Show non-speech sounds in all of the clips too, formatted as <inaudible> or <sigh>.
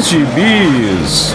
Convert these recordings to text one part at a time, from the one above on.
Gibis.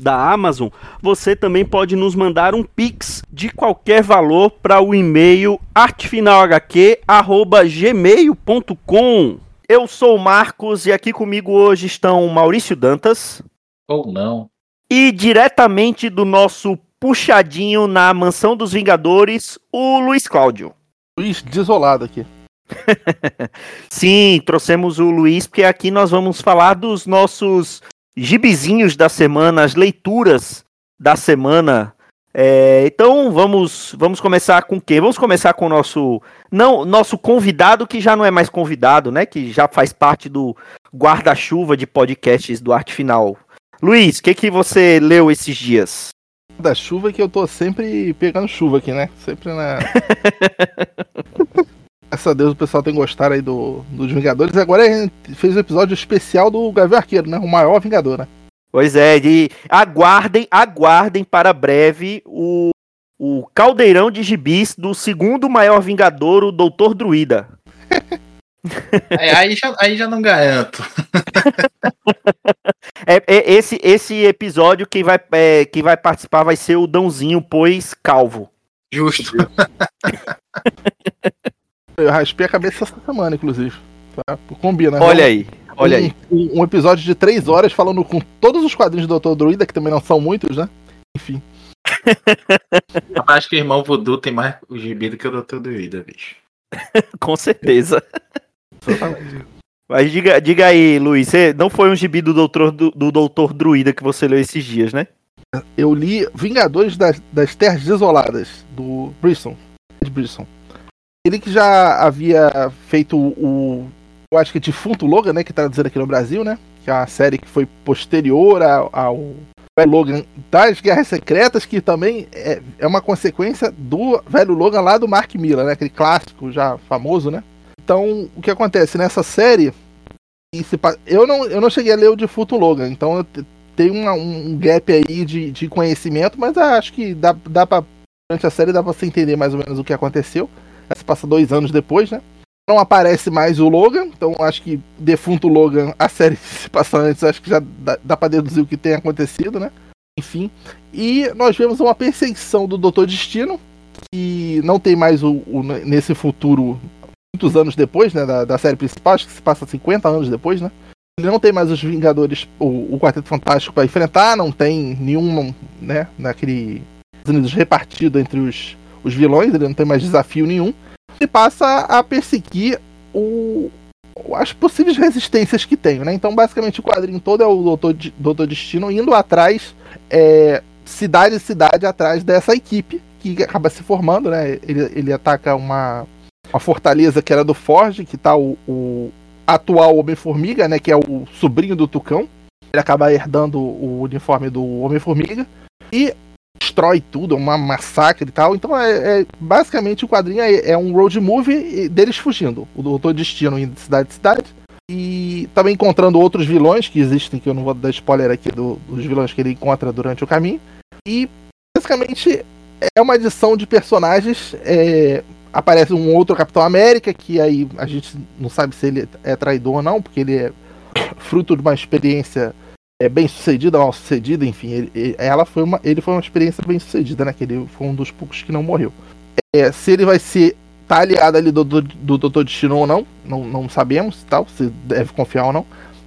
da Amazon, você também pode nos mandar um pix de qualquer valor para o e-mail artefinalhq@gmail.com. Eu sou o Marcos e aqui comigo hoje estão Maurício Dantas ou não e diretamente do nosso puxadinho na Mansão dos Vingadores, o Luiz Cláudio. Luiz desolado aqui. <laughs> Sim, trouxemos o Luiz porque aqui nós vamos falar dos nossos gibizinhos da semana, as leituras da semana. É, então vamos vamos começar com o quê? Vamos começar com o nosso não nosso convidado que já não é mais convidado, né? Que já faz parte do guarda-chuva de podcasts do Arte Final. Luiz, o que que você leu esses dias? Da chuva que eu tô sempre pegando chuva aqui, né? Sempre na. <laughs> Graças a Deus o pessoal tem gostado aí do, dos Vingadores. Agora a gente fez um episódio especial do Gavião Arqueiro, né? O maior Vingador, né? Pois é, de aguardem, aguardem para breve o, o caldeirão de gibis do segundo maior Vingador, o Doutor Druida. <laughs> É, aí, já, aí já não garanto. <laughs> é, é, esse, esse episódio quem vai, é, quem vai participar vai ser o Dãozinho, pois calvo. Justo. <laughs> Eu raspei a cabeça essa semana, inclusive. Tá? Combina. Olha aí, olha um, aí. Um, um, episódio de três horas falando com todos os quadrinhos do Dr. Druida, que também não são muitos, né? Enfim. <laughs> Acho que o irmão Voodoo tem mais o gibi do que o Dr. Druida, bicho. <laughs> com certeza. <laughs> Mas diga, diga aí, Luiz, você não foi um gibi do Doutor, do, do Doutor Druida que você leu esses dias, né? Eu li Vingadores das, das Terras Desoladas, do Brisson. De Brisson. Ele que já havia feito o. Eu acho que Defunto Logan, né? Que tá dizendo aqui no Brasil, né? Que é uma série que foi posterior ao, ao velho Logan das Guerras Secretas, que também é, é uma consequência do velho Logan lá do Mark Miller, né? Aquele clássico já famoso, né? Então, o que acontece nessa série. Eu não, eu não cheguei a ler o Defunto Logan, então eu tem um gap aí de, de conhecimento, mas acho que dá, dá pra. Durante a série dá pra você entender mais ou menos o que aconteceu. Se passa dois anos depois, né? Não aparece mais o Logan, então acho que defunto Logan, a série <laughs> se passa antes, acho que já dá, dá pra deduzir o que tem acontecido, né? Enfim. E nós vemos uma perseguição do Doutor Destino, que não tem mais o, o nesse futuro, muitos anos depois, né? Da, da série principal, acho que se passa 50 anos depois, né? Ele não tem mais os Vingadores, o, o Quarteto Fantástico para enfrentar, não tem nenhum, né, naquele Unidos repartido entre os, os vilões, ele não tem mais desafio nenhum. E passa a perseguir o, as possíveis resistências que tem, né? Então, basicamente, o quadrinho todo é o Doutor, Doutor Destino indo atrás, é, cidade cidade atrás dessa equipe que acaba se formando, né? Ele, ele ataca uma, uma fortaleza que era do Forge, que tá o, o atual Homem-Formiga, né? Que é o sobrinho do Tucão. Ele acaba herdando o uniforme do Homem-Formiga. E destrói tudo, é uma massacre e tal. Então, é, é basicamente o quadrinho é, é, um road movie deles fugindo. O Doutor Destino indo de cidade em cidade. E também encontrando outros vilões que existem, que eu não vou dar spoiler aqui do, dos vilões que ele encontra durante o caminho. E basicamente é uma adição de personagens é, aparece um outro Capitão América, que aí a gente não sabe se ele é traidor ou não, porque ele é fruto de uma experiência é, bem sucedida, mal sucedida, enfim, ele, ela foi uma, ele foi uma experiência bem sucedida, né? Que ele foi um dos poucos que não morreu. É, se ele vai ser tá aliado ali do, do, do Doutor Destino ou não, não, não sabemos, tal, se deve confiar ou não.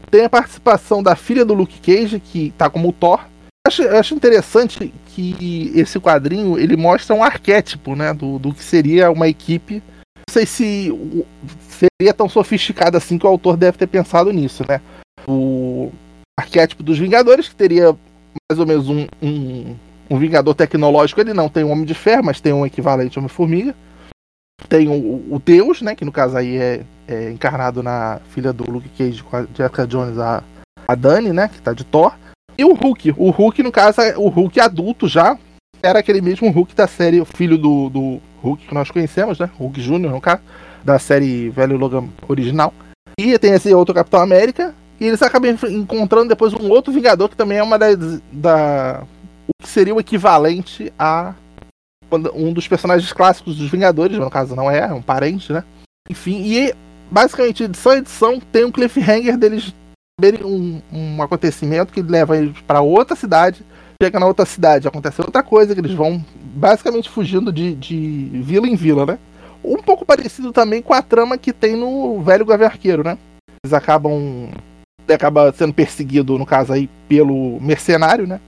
Tem a participação da filha do Luke Cage, que tá como Thor. Acho, acho interessante que esse quadrinho ele mostra um arquétipo, né, do, do que seria uma equipe. Não sei se seria tão sofisticado assim que o autor deve ter pensado nisso, né? O arquétipo dos Vingadores, que teria mais ou menos um, um, um Vingador tecnológico. Ele não tem um Homem de Ferro, mas tem um equivalente Homem-Formiga. Tem o, o, Deus, né? Que no caso aí é, é, encarnado na filha do Luke Cage com a Jessica Jones, a, a Dani, né? Que tá de Thor. E o Hulk. O Hulk, no caso, é o Hulk adulto já. Era aquele mesmo Hulk da série, o filho do, do Hulk que nós conhecemos, né? Hulk Jr., no caso, da série Velho Logan original. E tem esse outro Capitão América. E eles acabam encontrando depois um outro Vingador que também é uma das, da. O que seria o equivalente a um dos personagens clássicos dos Vingadores, no caso não é, é um parente, né? Enfim, e basicamente edição a edição tem um cliffhanger deles verem um, um acontecimento que leva eles para outra cidade. Chega na outra cidade, acontece outra coisa, que eles vão basicamente fugindo de, de vila em vila, né? Um pouco parecido também com a trama que tem no Velho Gaviarqueiro, né? Eles acabam. Acaba sendo perseguido, no caso aí, pelo mercenário, né?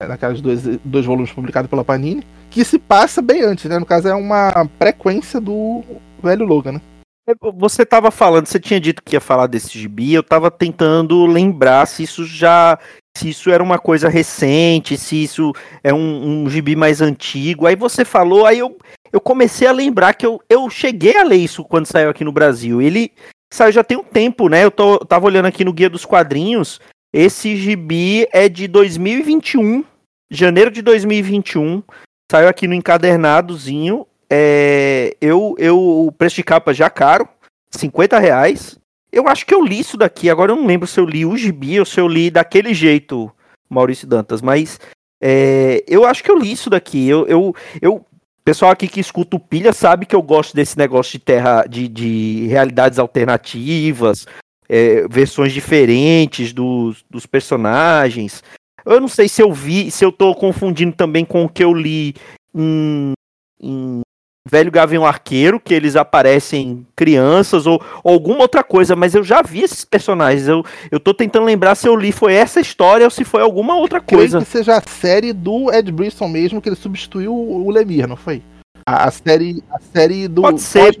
Naqueles dois, dois volumes publicados pela Panini que se passa bem antes, né? No caso, é uma frequência do velho Logan, né? É, você tava falando, você tinha dito que ia falar desse gibi, eu tava tentando lembrar se isso já. Se isso era uma coisa recente, se isso é um, um gibi mais antigo. Aí você falou, aí eu, eu comecei a lembrar que eu, eu cheguei a ler isso quando saiu aqui no Brasil. Ele saiu já tem um tempo, né? Eu, tô, eu tava olhando aqui no Guia dos Quadrinhos. Esse gibi é de 2021, janeiro de 2021. Saiu aqui no encadernadozinho. É, eu, eu, o preço de capa já caro, 50 reais. Eu acho que eu li isso daqui, agora eu não lembro se eu li o gibi ou se eu li daquele jeito, Maurício Dantas, mas é, eu acho que eu li isso daqui. Eu, eu, eu, pessoal aqui que escuta o Pilha sabe que eu gosto desse negócio de terra, de, de realidades alternativas, é, versões diferentes dos, dos personagens. Eu não sei se eu vi, se eu tô confundindo também com o que eu li em, em Velho Gavião Arqueiro, que eles aparecem crianças ou, ou, alguma outra coisa, mas eu já vi esses personagens. Eu, eu tô tentando lembrar se eu li foi essa história ou se foi alguma outra coisa. Creio que seja a série do Ed Brisson mesmo, que ele substituiu o Lemir, não foi? A, a série, a série do Pode ser,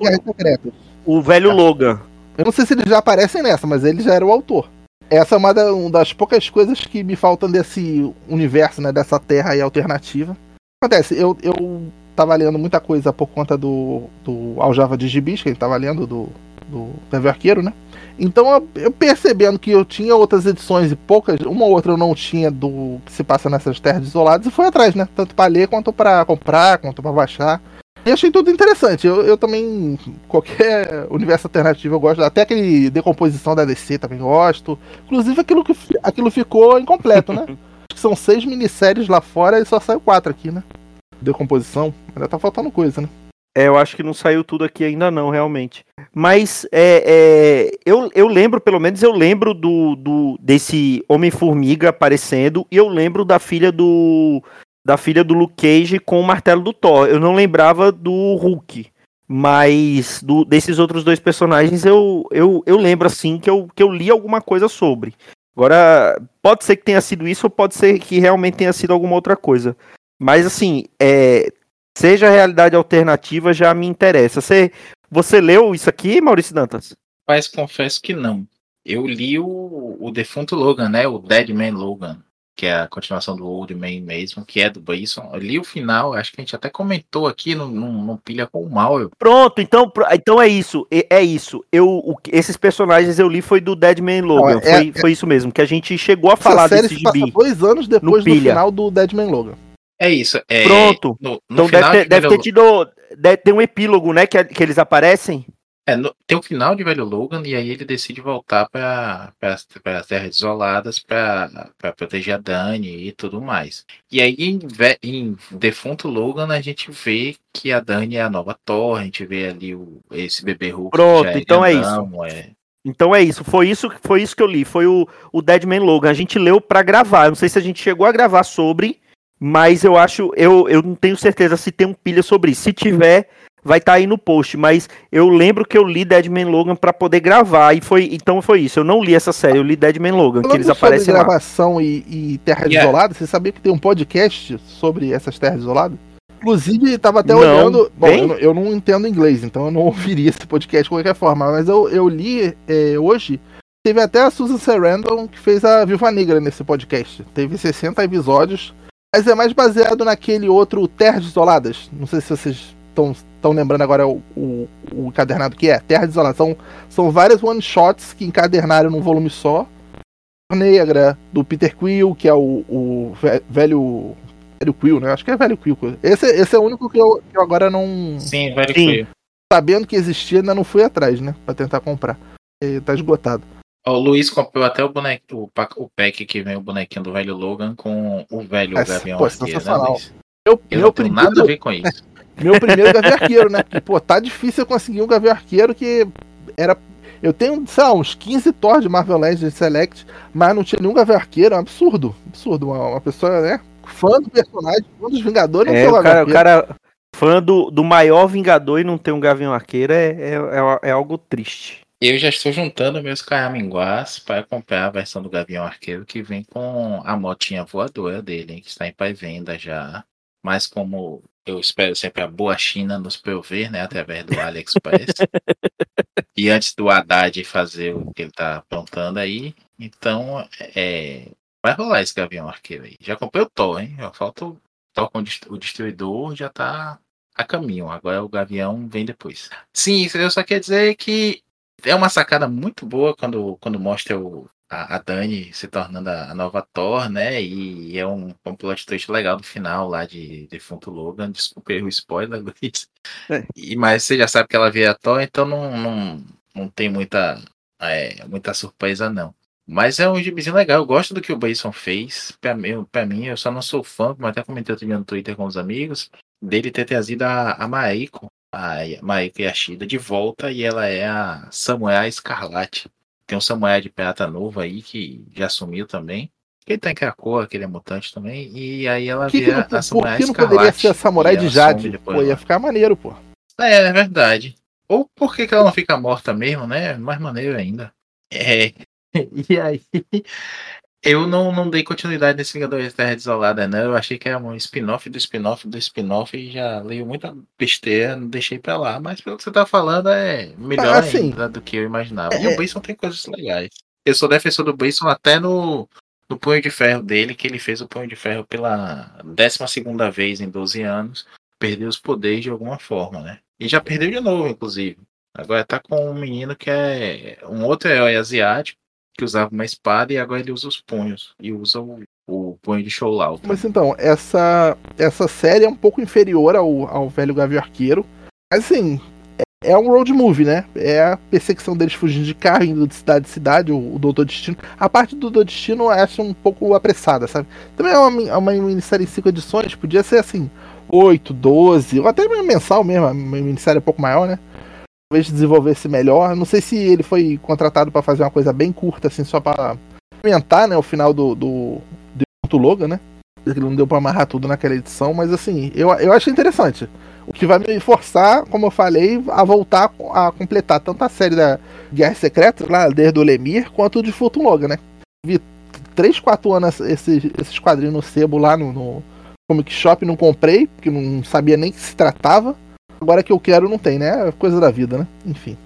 o velho Logan. Eu não sei se eles já aparecem nessa, mas ele já era o autor. Essa é uma, das poucas coisas que me faltam desse universo, né? Dessa terra aí alternativa. Acontece, eu, eu tava lendo muita coisa por conta do, do Aljava de Gibis, que ele tava lendo, do, do Leve Arqueiro, né? Então eu, eu, percebendo que eu tinha outras edições e poucas, uma ou outra eu não tinha do que se passa nessas terras isoladas, e fui atrás, né? Tanto para ler quanto para comprar, quanto para baixar. E achei tudo interessante. Eu, eu também, qualquer universo alternativo eu gosto. Até aquele decomposição da DC também gosto. Inclusive aquilo, que, aquilo ficou incompleto, né? <laughs> Acho que são seis minisséries lá fora e só saiu quatro aqui, né? Decomposição. Ainda tá faltando coisa, né? É, eu acho que não saiu tudo aqui ainda não, realmente. Mas é, é, eu, eu lembro, pelo menos eu lembro do, do desse Homem-Formiga aparecendo e eu lembro da filha do da filha do Luke Cage com o martelo do Thor. Eu não lembrava do Hulk, mas do, desses outros dois personagens eu, eu, eu lembro assim que eu, que eu li alguma coisa sobre. Agora, pode ser que tenha sido isso ou pode ser que realmente tenha sido alguma outra coisa. Mas assim, é, seja realidade alternativa já me interessa. Você, você leu isso aqui, Maurício Dantas? Mas confesso que não. Eu li o, o defunto Logan, né? O Dead Man Logan que é a continuação do Old Man mesmo, que é do Bison. Ali o final, acho que a gente até comentou aqui no, no, no Pilha com o Mal. Pronto, então, então é isso. É, é isso. Eu, o, esses personagens eu li foi do Dead Man Logan. é, foi, é, foi isso mesmo, que a gente chegou a falar desse gibi. dois anos depois do final do Dead Man Logan. É isso. É, Pronto. No, no então deve ter, deve ter tido. Deve ter um epílogo, né? Que, que eles aparecem. É, no- tem o final de Velho Logan e aí ele decide voltar para as terras desoladas para proteger a Dani e tudo mais. E aí em, em Defunto Logan a gente vê que a Dani é a nova Thor, a gente vê ali o, esse bebê Hulk. Pronto, já então é grandão, é. Então é isso, foi isso, foi isso que eu li, foi o, o Deadman Logan. A gente leu pra gravar. Eu não sei se a gente chegou a gravar sobre, mas eu acho, eu, eu não tenho certeza se tem um pilha sobre isso. Se tiver, vai estar aí no post. Mas eu lembro que eu li Deadman Logan pra poder gravar e foi, então foi isso. Eu não li essa série, eu li Deadman Logan, que Falando eles sobre aparecem lá. gravação e, e terras Yeah. isoladas, você sabia que tem um podcast sobre essas terras isoladas? Inclusive, tava até Não, olhando. Bom, bem? eu, não- eu não entendo inglês, então eu não <laughs> ouviria esse podcast de qualquer forma. Mas eu, eu li é, hoje. Teve até a Susan Sarandon que fez a Viúva Negra nesse podcast. Teve 60 episódios. Mas é mais baseado naquele outro Terras Isoladas. Não sei se vocês estão lembrando agora o, o, o encadernado que é. Terras Isoladas. São, são várias one-shots que encadernaram num volume só. Negra, do Peter Quill, que é o, o ve- velho. Velho Quill, né? Acho que é velho Quill. Esse, esse é o único que eu, que eu agora não. Sim, Velho Sim. Quill. Sabendo que existia, ainda não fui atrás, né? Pra tentar comprar. E tá esgotado. Ó, O Luiz comprou até o boneco, o, pac- o pack que vem o bonequinho do velho Logan com o velho É, Gavião pô, Arqueiro, né. Luiz? Eu meu não tenho nada a primeiro, ver com isso. <laughs> meu primeiro Gavião Arqueiro, né? Porque, pô, tá difícil eu conseguir um Gavião Arqueiro que era. Eu tenho, sei lá, uns 15 Thor de Marvel Legends Select, mas não tinha nenhum Gavião Arqueiro, é um absurdo. Absurdo. Uma, uma pessoa, né? Fã do personagem, fã dos Vingadores, não É, tem um o cara, o Gavião Arqueiro. cara fã do, do maior Vingador e não ter um Gavião Arqueiro é, é, é, é algo triste. Eu já estou juntando meus caiaminguás para comprar a versão do Gavião Arqueiro que vem com a motinha voadora dele, hein, que está em pós-venda já. Mas como eu espero sempre a boa China nos prover, né, através do AliExpress. <laughs> e antes do Haddad fazer o que ele está aprontando aí, então é, vai rolar esse Gavião Arqueiro aí. Já comprei o Thor, hein? Já falta o Thor com o destruidor, já tá a caminho. Agora o Gavião vem depois. Sim, eu só quero dizer que é uma sacada muito boa quando, quando mostra o, a, a Dani se tornando a, a nova Thor, né? E é um, um plot twist legal no final lá de Defunto Logan. Desculpa o spoiler, <laughs> Luiz. É. E, mas você já sabe que ela vira Thor, então não, não, não tem muita, é, muita surpresa, não. Mas é um gibizinho legal, eu gosto do que o Bayson fez. Pra mim, pra mim, eu só não sou fã, como até comentei outro dia no Twitter com os amigos, dele ter trazido a, a Maiko, a Maiko Yashida de volta e ela é a Samuel Escarlate. Tem um Samuel de Pirata Novo aí que já sumiu também. Ele tá em Krakoa, que ele é mutante também. E aí ela Por que, que vira não, a por Samuel que não Escarlate. poderia ser a Samurai de Jade? depois Pô, ia ficar maneiro, pô. É, é verdade. Ou por que, que ela não fica morta mesmo, né? Mais maneiro ainda. É. <laughs> E aí. Eu não, não dei continuidade nesse Vingadores Terra Desolada, né? Eu achei que era um spin-off do spin-off do spin-off e já leio muita besteira, não deixei pra lá. Mas pelo que você tá falando, é melhor Ah, assim, ainda do que eu imaginava. E é- o Bayson tem coisas legais. Eu sou defensor do Bayson até no, no Punho de Ferro dele, que ele fez o Punho de Ferro pela 12 segunda vez em 12 anos. Perdeu os poderes de alguma forma, né? E já perdeu de novo, inclusive. Agora tá com um menino que é um outro herói asiático que usava uma espada e agora ele usa os punhos. E usa o, o punho de Shoulau. Mas então, essa, essa série é um pouco inferior ao, ao velho Gavião Arqueiro. Mas assim, é, é um road movie, né? É a perseguição deles fugindo de carro, indo de cidade em cidade, o, o Doutor Destino. A parte do Doutor Destino eu acho um pouco apressada, sabe? Também é uma, é uma minissérie em cinco edições, podia ser assim, 8, 12, ou até mensal mesmo, uma minissérie um pouco maior, né? Talvez desenvolvesse melhor. Não sei se ele foi contratado pra fazer uma coisa bem curta, assim, só pra aumentar, né, o final do, do, do Logan, né? Ele não deu pra amarrar tudo naquela edição, mas assim, eu, eu achei interessante. O que vai me forçar, como eu falei, a voltar a completar tanto a série da Guerra Secreta, lá desde o Lemir, quanto de Fulton Logan, né? Vi 3, 4 anos esses, esses quadrinhos no sebo lá no, no Comic Shop, não comprei, porque não sabia nem que se tratava. Agora que eu quero, não tem, né? É coisa da vida, né? Enfim.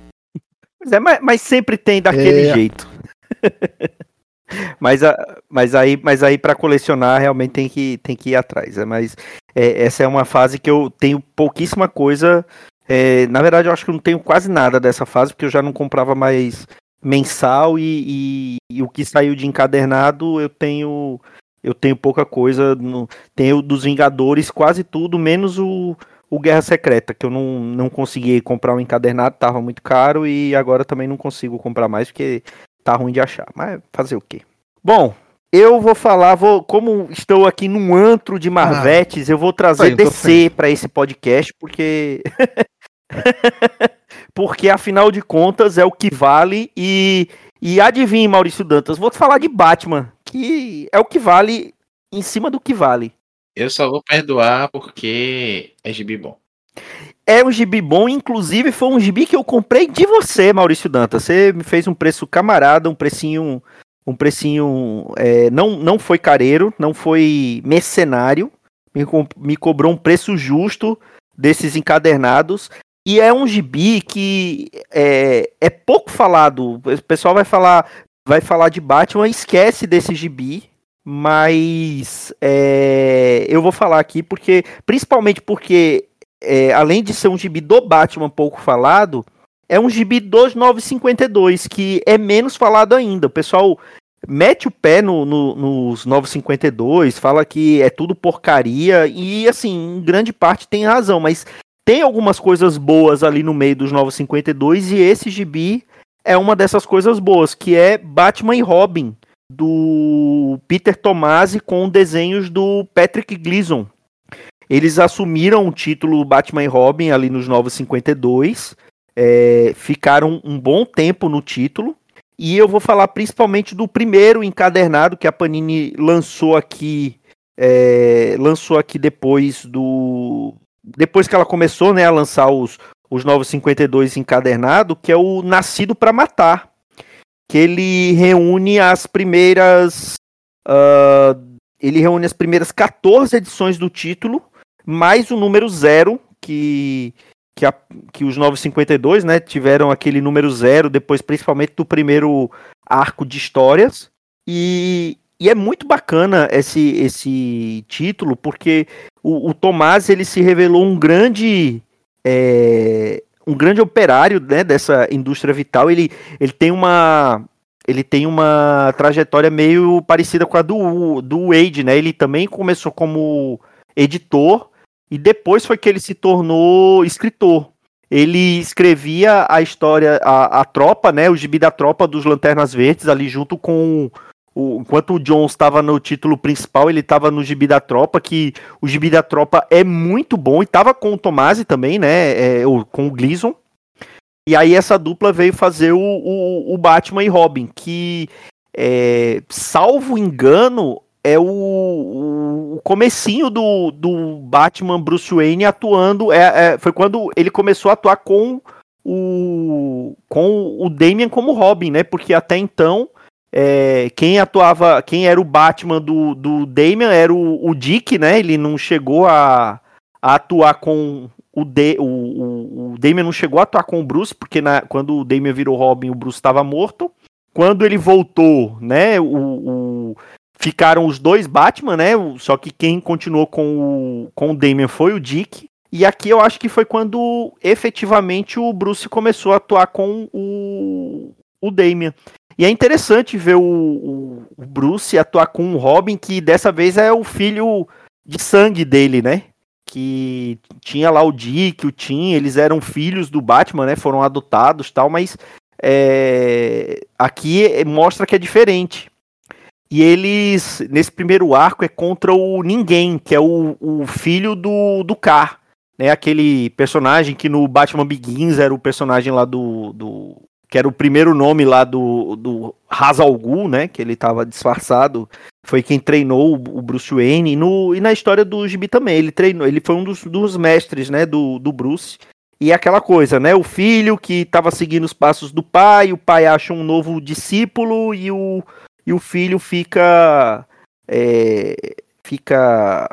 Pois é, mas, mas sempre tem daquele É. jeito. <laughs> mas, a- mas aí, mas aí para colecionar realmente tem que, tem que ir atrás. É, mas é, essa é uma fase que eu tenho pouquíssima coisa. é, na verdade, eu acho que eu não tenho quase nada dessa fase, porque eu já não comprava mais mensal e, e- e o que saiu de encadernado eu tenho eu tenho pouca coisa. No, tenho dos Vingadores quase tudo, menos o, o Guerra Secreta, que eu não, não consegui comprar um encadernado, tava muito caro e agora também não consigo comprar mais porque tá ruim de achar. Mas fazer o quê? Bom, eu vou falar, vou, como estou aqui num antro de Marvetes, ah, eu vou trazer DC para esse podcast, porque <laughs> porque afinal de contas é o que vale e e adivinhe, Maurício Dantas, vou te falar de Batman, que é o que vale em cima do que vale. Eu só vou perdoar porque é gibi bom. É um gibi bom, inclusive foi um gibi que eu comprei de você, Maurício Dantas. Você me fez um preço camarada, um precinho, um precinho, é, não, não foi careiro, não foi mercenário, me, me cobrou um preço justo desses encadernados. E é um gibi que é, é pouco falado. O pessoal vai falar, vai falar de Batman, esquece desse gibi. Mas é, eu vou falar aqui porque, principalmente porque, é, além de ser um gibi do Batman pouco falado, é um gibi dos 952, que é menos falado ainda. O pessoal mete o pé no, no, nos 952, fala que é tudo porcaria, e assim, em grande parte tem razão, mas tem algumas coisas boas ali no meio dos 952 e esse gibi é uma dessas coisas boas, que é Batman e Robin do Peter Tomasi com desenhos do Patrick Gleason. Eles assumiram o título Batman e Robin ali nos 952, é, ficaram um bom tempo no título. E eu vou falar principalmente do primeiro encadernado que a Panini lançou aqui, é, lançou aqui depois do depois que ela começou né, a lançar os, os novos 52 encadernado, que é o Nascido para Matar, que ele reúne as primeiras. Uh, ele reúne as primeiras 14 edições do título, mais o número zero, que, que, a, que os 952 né, tiveram aquele número zero, depois principalmente do primeiro arco de histórias. E, e é muito bacana esse, esse título, porque o, o Tomás ele se revelou um grande é, um grande operário né, dessa indústria vital. Ele, ele tem uma ele tem uma trajetória meio parecida com a do, do Wade, né? Ele também começou como editor e depois foi que ele se tornou escritor. Ele escrevia a história, a, a tropa, né? O gibi da tropa dos Lanternas Verdes ali junto com o, enquanto o Jones estava no título principal, ele estava no Gibi da Tropa, que o Gibi da Tropa é muito bom, e estava com o Tomasi também, né? É, com o Gleason. E aí essa dupla veio fazer o, o, o Batman e Robin, que, é, salvo engano, é o, o comecinho do, do Batman Bruce Wayne atuando. É, é, foi quando ele começou a atuar com o, com o Damian como Robin, né? Porque até então é, quem atuava, quem era o Batman do, do Damian era o, o Dick, né? Ele não chegou a, a atuar com o, De, o, o, o Damian não chegou a atuar com o Bruce, porque na, quando o Damian virou Robin, o Bruce estava morto. Quando ele voltou, né? O, o, ficaram os dois Batman, né? Só que quem continuou com o, com o Damian foi o Dick. E aqui eu acho que foi quando efetivamente o Bruce começou a atuar com o, o Damian. E é interessante ver o, o, o Bruce atuar com o Robin, que dessa vez é o filho de sangue dele, né? Que tinha lá o Dick, o Tim, eles eram filhos do Batman, né? Foram adotados tal, mas é, aqui mostra que é diferente. E eles, nesse primeiro arco, é contra o Ninguém, que é o, o filho do, do K. Né, aquele personagem que no Batman Begins era o personagem lá do, do que era o primeiro nome lá do, do Hazal Ghul, né? Que ele estava disfarçado. Foi quem treinou o Bruce Wayne. E, no, e na história do Gibi também. Ele treinou, ele foi um dos, dos mestres, né? Do, do Bruce. E aquela coisa, né? O filho que estava seguindo os passos do pai, o pai acha um novo discípulo e o, e o filho fica. É, fica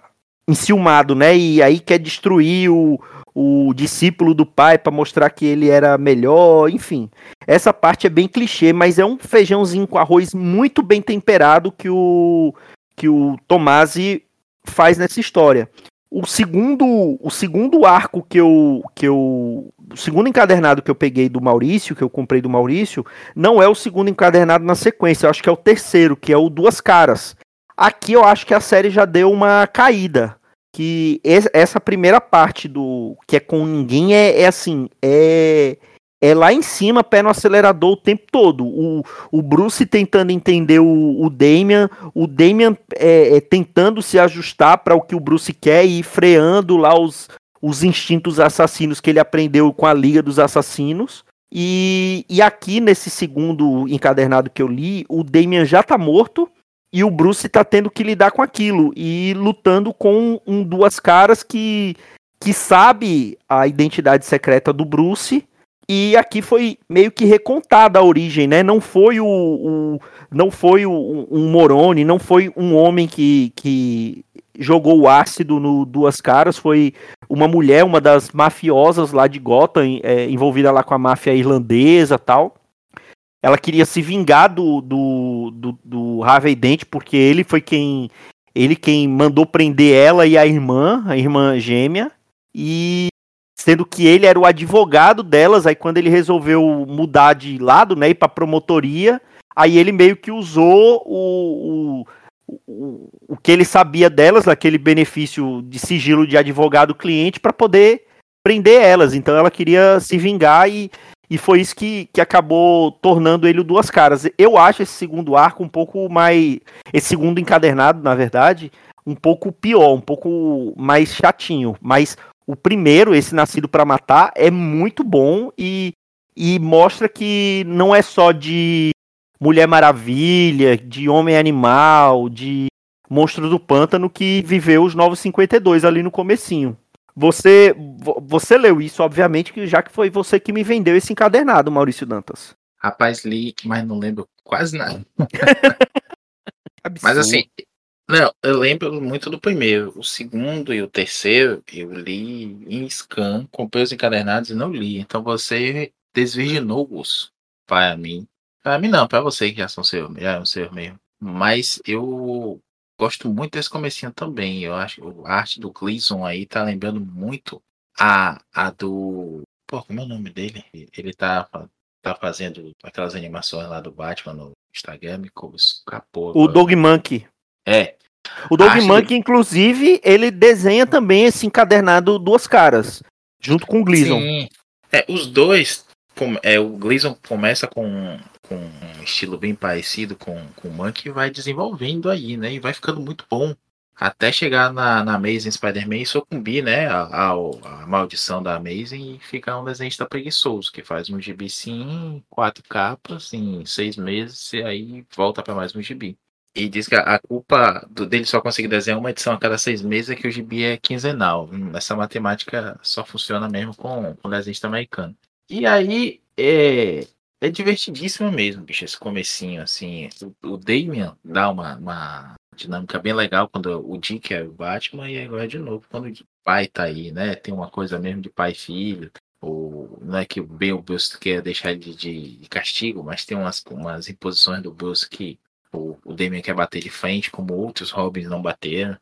enciumado, né? E aí quer destruir o, o discípulo do pai para mostrar que ele era melhor, enfim. Essa parte é bem clichê, mas é um feijãozinho com arroz muito bem temperado que o que o Tomasi faz nessa história. O segundo, o segundo arco que eu que eu o segundo encadernado que eu peguei do Maurício, que eu comprei do Maurício, não é o segundo encadernado na sequência, eu acho que é o terceiro, que é o Duas Caras. Aqui eu acho que a série já deu uma caída que essa primeira parte do que é com ninguém é, é assim, é é lá em cima, pé no acelerador o tempo todo. O, o Bruce tentando entender o, o Damian, o Damian é, é tentando se ajustar para o que o Bruce quer e freando lá os, os instintos assassinos que ele aprendeu com a Liga dos Assassinos. E, e aqui nesse segundo encadernado que eu li, o Damian já tá morto e o Bruce tá tendo que lidar com aquilo e lutando com um duas caras que que sabe a identidade secreta do Bruce e aqui foi meio que recontada a origem, né? Não foi o, o não foi o, um Moroni, não foi um homem que, que jogou o ácido no Duas Caras, foi uma mulher, uma das mafiosas lá de Gotham, é, envolvida lá com a máfia irlandesa tal. Ela queria se vingar do, do, do, do Harvey Dent, porque ele foi quem ele quem mandou prender ela e a irmã, a irmã gêmea. E sendo que ele era o advogado delas, aí quando ele resolveu mudar de lado, né, ir pra promotoria, aí ele meio que usou o, o, o, o que ele sabia delas, aquele benefício de sigilo de advogado-cliente, para poder prender elas. Então ela queria se vingar e, e foi isso que, que acabou tornando ele o Duas Caras. Eu acho esse segundo arco um pouco mais. Esse segundo encadernado, na verdade, um pouco pior, um pouco mais chatinho. Mas o primeiro, esse Nascido para Matar, é muito bom e, e mostra que não é só de Mulher Maravilha, de Homem Animal, de Monstro do Pântano que viveu os Novos 52 ali no comecinho. Você você leu isso, obviamente, já que foi você que me vendeu esse encadernado, Maurício Dantas. Rapaz, li, mas não lembro quase nada. <laughs> mas assim, não, eu lembro muito do primeiro. O segundo e o terceiro eu li em scan, comprei os encadernados e não li. Então você desvirginou-os para mim. Para mim não, para você que já são seu, já é um seu mesmo. Mas eu gosto muito desse comecinho também. Eu acho a arte do Gleason aí tá lembrando muito a, a do. Pô, como é o nome dele? Ele tá, tá fazendo aquelas animações lá do Batman no Instagram, me escapou. O Dog Monkey. É. O Dog Monkey, inclusive, ele desenha também esse encadernado Duas Caras, junto com o Gleason. Sim. É, os dois, é, o Gleason começa com, com um estilo bem parecido com, com o Monkey vai desenvolvendo aí, né? E vai ficando muito bom. Até chegar na, na Amazing Spider-Man e sucumbir, né? A, a, a, maldição da Amazing e ficar um desenhista preguiçoso, que faz um gibi sim, quatro capas, em seis meses, e aí volta para mais um gibi. E diz que a, culpa do, dele só conseguir desenhar uma edição a cada seis meses é que o gibi é quinzenal. Essa matemática só funciona mesmo com, com desenhista americano. E aí é, é divertidíssimo mesmo, bicho, esse comecinho, assim. O, Damian dá uma, uma dinâmica bem legal quando o Dick é o Batman e agora de novo quando o pai tá aí, né? Tem uma coisa mesmo de pai e filho. Ou, não é que o o Bruce quer deixar de, de, castigo, mas tem umas, umas imposições do Bruce que o, o Damian quer bater de frente, como outros Robins não bateram.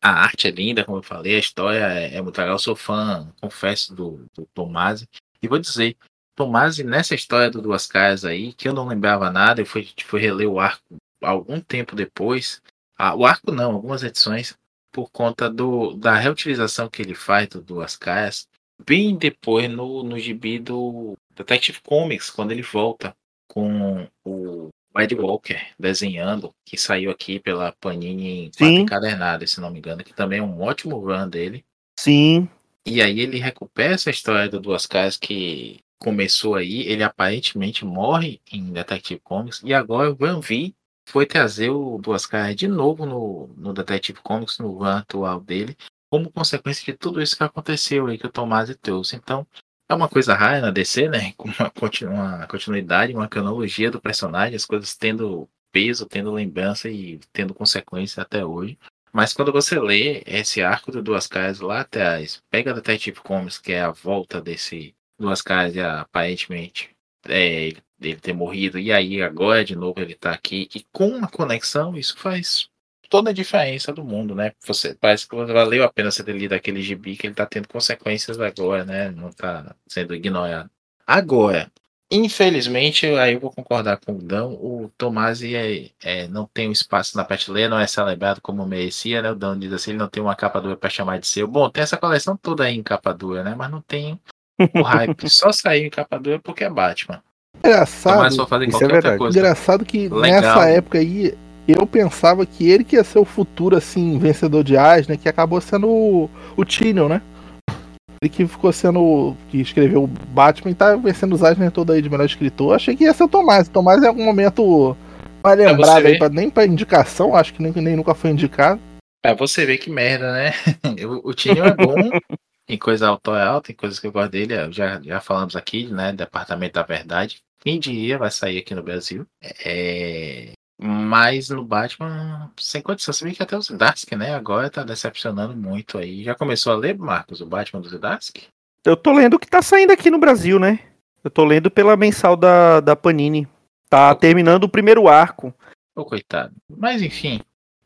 A arte é linda, como eu falei, a história é, é muito legal. Eu sou fã, confesso, do, do Tomasi. E vou dizer, Tomasi, nessa história do Duas Caras aí, que eu não lembrava nada, eu fui, fui reler o arco algum tempo depois. Ah, o arco não, algumas edições, por conta do, da reutilização que ele faz do Duas Caras, bem depois no, no gibi do Detective Comics, quando ele volta com o Ed Walker desenhando, que saiu aqui pela Panini em quatro encadernadas, se não me engano, que também é um ótimo run dele. Sim. E aí ele recupera essa história do Duas Caras que começou aí, ele aparentemente morre em Detective Comics, e agora o Van V foi trazer o Duas Caras de novo no, no Detective Comics, no run atual dele, como consequência de tudo isso que aconteceu aí que o Tomás trouxe. Então, é uma coisa rara na DC, né? <laughs> Com uma, uma continuidade, uma cronologia do personagem, as coisas tendo peso, tendo lembrança e tendo consequência até hoje. Mas quando você lê esse arco de Duas Caras lá atrás, pega Detective Comics, que é a volta desse Duas Caras, aparentemente é, ele ter morrido, e aí agora de novo ele tá aqui, e com uma conexão, isso faz toda a diferença do mundo, né? Você parece que valeu a pena você ter lido aquele gibi que ele tá tendo consequências agora, né? Não tá sendo ignorado. Agora, Infelizmente, aí eu vou concordar com o Dão. O Tomasi é, é, não tem um espaço na prateleira, não é celebrado como merecia, né? O Dão diz assim: ele não tem uma capa dura para chamar de seu. Bom, tem essa coleção toda aí em capa dura, né? Mas não tem o hype. Só saiu em capa dura porque é Batman. Engraçado. Isso é verdade. coisa. Engraçado que Legal. nessa época aí eu pensava que ele que ia ser o futuro assim vencedor de Eisner, que acabou sendo o, o Tynion, né? Ele que ficou sendo o- que escreveu o Batman e tá vencendo os Eisner todo aí de melhor escritor. Achei que ia ser o Tomás. O Tomás em algum momento vai Pra lembrado você aí pra, nem pra indicação, acho que nem, nem nunca foi indicado. É, você vê que merda, né? <laughs> o, o Tinho é bom em coisa autoral, tem coisas que eu gosto dele, já, já falamos aqui, né? Departamento da Verdade. Quem diria vai sair aqui no Brasil. É, mas no Batman, sem condição. Você vê que até o Zdarsky, né? Agora tá decepcionando muito aí. Já começou a ler, Marcos, o Batman do Zdarsky? Eu tô lendo o que tá saindo aqui no Brasil, né? Eu tô lendo pela mensal da, da Panini. Tá terminando o primeiro arco. Ô, coitado. Mas enfim,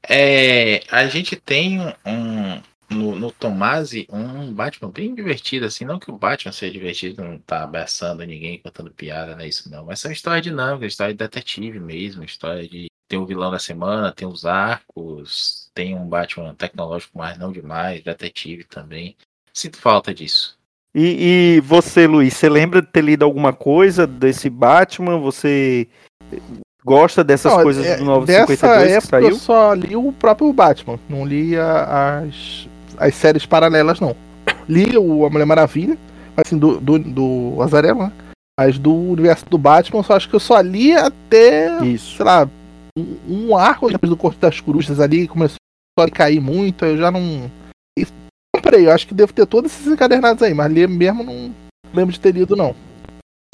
é, a gente tem um no, no Tomasi um Batman bem divertido, assim, não que o Batman seja divertido, não tá abraçando ninguém, contando piada, não é isso não, mas é uma história dinâmica, história de detetive mesmo, história de tem o vilão da semana, tem os arcos, tem um Batman tecnológico, mas não demais, detetive também. Sinto falta disso. E, e você, Luiz, você lembra de ter lido alguma coisa desse Batman? Você gosta dessas Não, coisas é, do Novo dessa 52 que época eu saiu? só li o próprio Batman, não li as, as séries paralelas, não. Li o A Mulher Maravilha, assim, do, do, do Azarelo, né? Mas do universo do Batman, só acho que eu só li até, Isso. sei lá, um, um arco depois do Corte das Corujas ali, começou a cair muito, aí eu já não. E comprei, eu acho que devo ter todos esses encadernados aí, mas li mesmo não lembro de ter lido, não.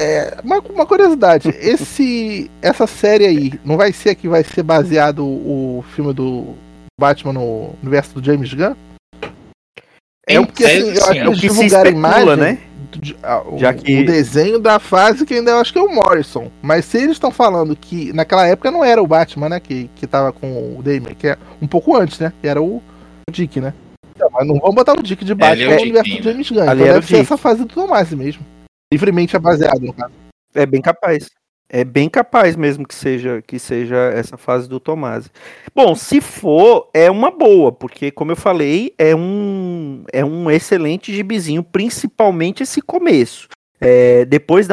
É, uma, uma curiosidade, <laughs> esse, essa série aí, não vai ser que vai ser baseado o filme do Batman no universo do James Gunn? É porque assim, eu acho que É o que se divulgaram a imagem né? o, Já que- o desenho da fase que ainda eu acho que é o Morrison. Mas se eles estão falando que naquela época não era o Batman, né? Que, que tava com o Damien, que é um pouco antes, né? Que era o, o Dick, né? Então, mas não vamos botar o Dick de ele Batman é o no universo do né? James Gunn. Ali Então deve o ser essa fase do Tomás mesmo. Livremente é baseado, no caso. É bem capaz. É bem capaz mesmo que seja que seja essa fase do Tomasi. Bom, se for, é uma boa, porque como eu falei, é um é um excelente gibizinho, principalmente esse começo. É, depois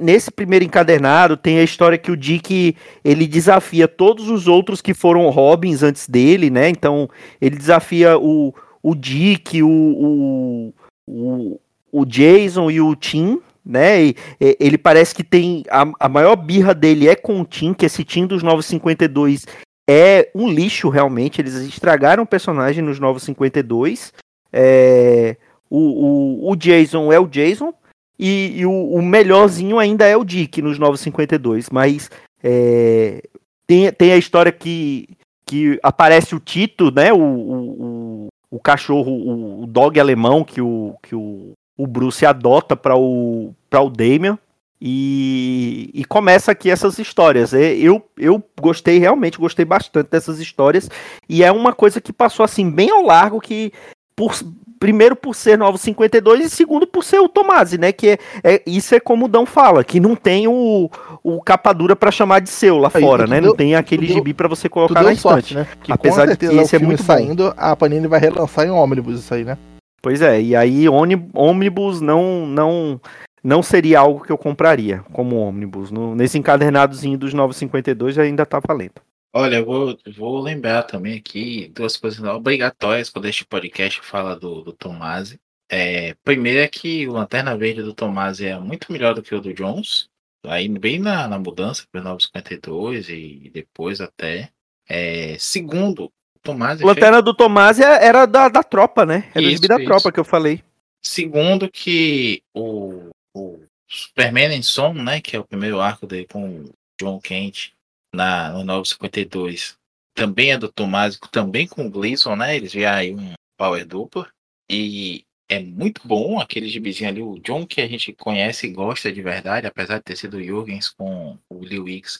nesse primeiro encadernado tem a história que o Dick ele desafia todos os outros que foram Robins antes dele, né? Então ele desafia o, o Dick, o, o, o, o Jason e o Tim, né? E, e- ele parece que tem. A, a maior birra dele é com o Tim, que esse Tim dos 952 é um lixo, realmente. Eles estragaram o personagem nos 952. É, o, o, o Jason é o Jason. E, e o, o melhorzinho ainda é o Dick nos 952. Mas é, tem, tem a história que, que aparece o Tito, né? O, o, o, o cachorro, o, dog alemão que o, que o, o Bruce adota para o, pra o Damian. E, e começa aqui essas histórias. É, Eu, eu gostei, realmente gostei bastante dessas histórias. E é uma coisa que passou assim, bem ao largo, que por, primeiro por ser Novo 52 e segundo por ser o Tomasi, né? Que é, é- isso é como o Dão fala, que não tem o, o capa dura para chamar de seu lá Aí, fora, né? deu- não tem aquele deu- gibi para você colocar na sorte, estante. né? Que Apesar de que o esse é muito bom. saindo, a Panini vai relançar em ônibus isso aí, né? Pois é, e aí ôni- ônibus não não não seria algo que eu compraria como ônibus. Nesse encadernadozinho dos 952 ainda tá valendo. Olha, eu vou, vou lembrar também aqui duas coisas obrigatórias quando este podcast fala do, do Tomasi. É, primeiro é que o Lanterna Verde do Tomasi é muito melhor do que o do Jones. Aí bem na, na mudança para 952 e depois até. É, segundo, o Tomasi Lanterna do Tomás é- era da, da tropa, né? Era Isso, gibi da isso. tropa que eu falei. Segundo que o, o Superman em Som, né, que é o primeiro arco dele com o John Kent na, no 952, também é do Tomásico, também com o Gleason, né, eles vieram aí um power dupla, e é muito bom aquele gibizinho ali, o John que a gente conhece e gosta de verdade, apesar de ter sido o Jurgens com o Lee Wicks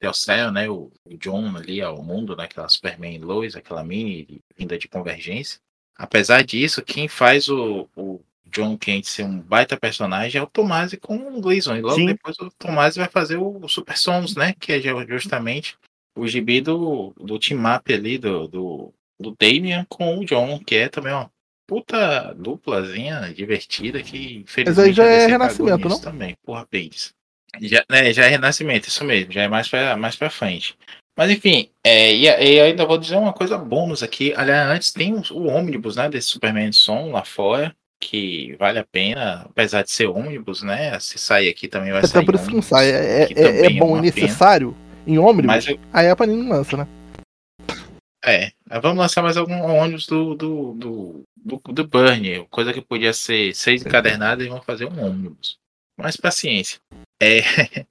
que trouxeram, né, o, o John ali ao mundo, naquela Superman Lois, aquela mini vinda de convergência. Apesar disso, quem faz o, o John Kent ser um baita personagem é o Tomasi com o Gleason. E logo Sim. depois o Tomasi vai fazer o Super Sons, né? Que é ju- justamente o gibi do, do team up ali, do, do, do Damian com o John, que é também uma puta duplazinha divertida que infelizmente aí já é Renascimento, nisso também, porra, Bates. Já, né, já é Renascimento, isso mesmo, já é mais pra, mais pra frente. Mas enfim, é, e, e ainda vou dizer uma coisa bônus aqui. Aliás, antes tem o, o ônibus, né, desse Superman de som lá fora, que vale a pena, apesar de ser ônibus, né? Se sair aqui também vai Até sair por isso que não sai. É, é- é também bom e pena. necessário em ônibus. Eu- Aí a Panini não lança, né? É, vamos lançar mais algum ônibus do, do, do, do, do Burn, coisa que podia ser seis encadernadas e vão fazer um ônibus. Mas paciência. É, <laughs>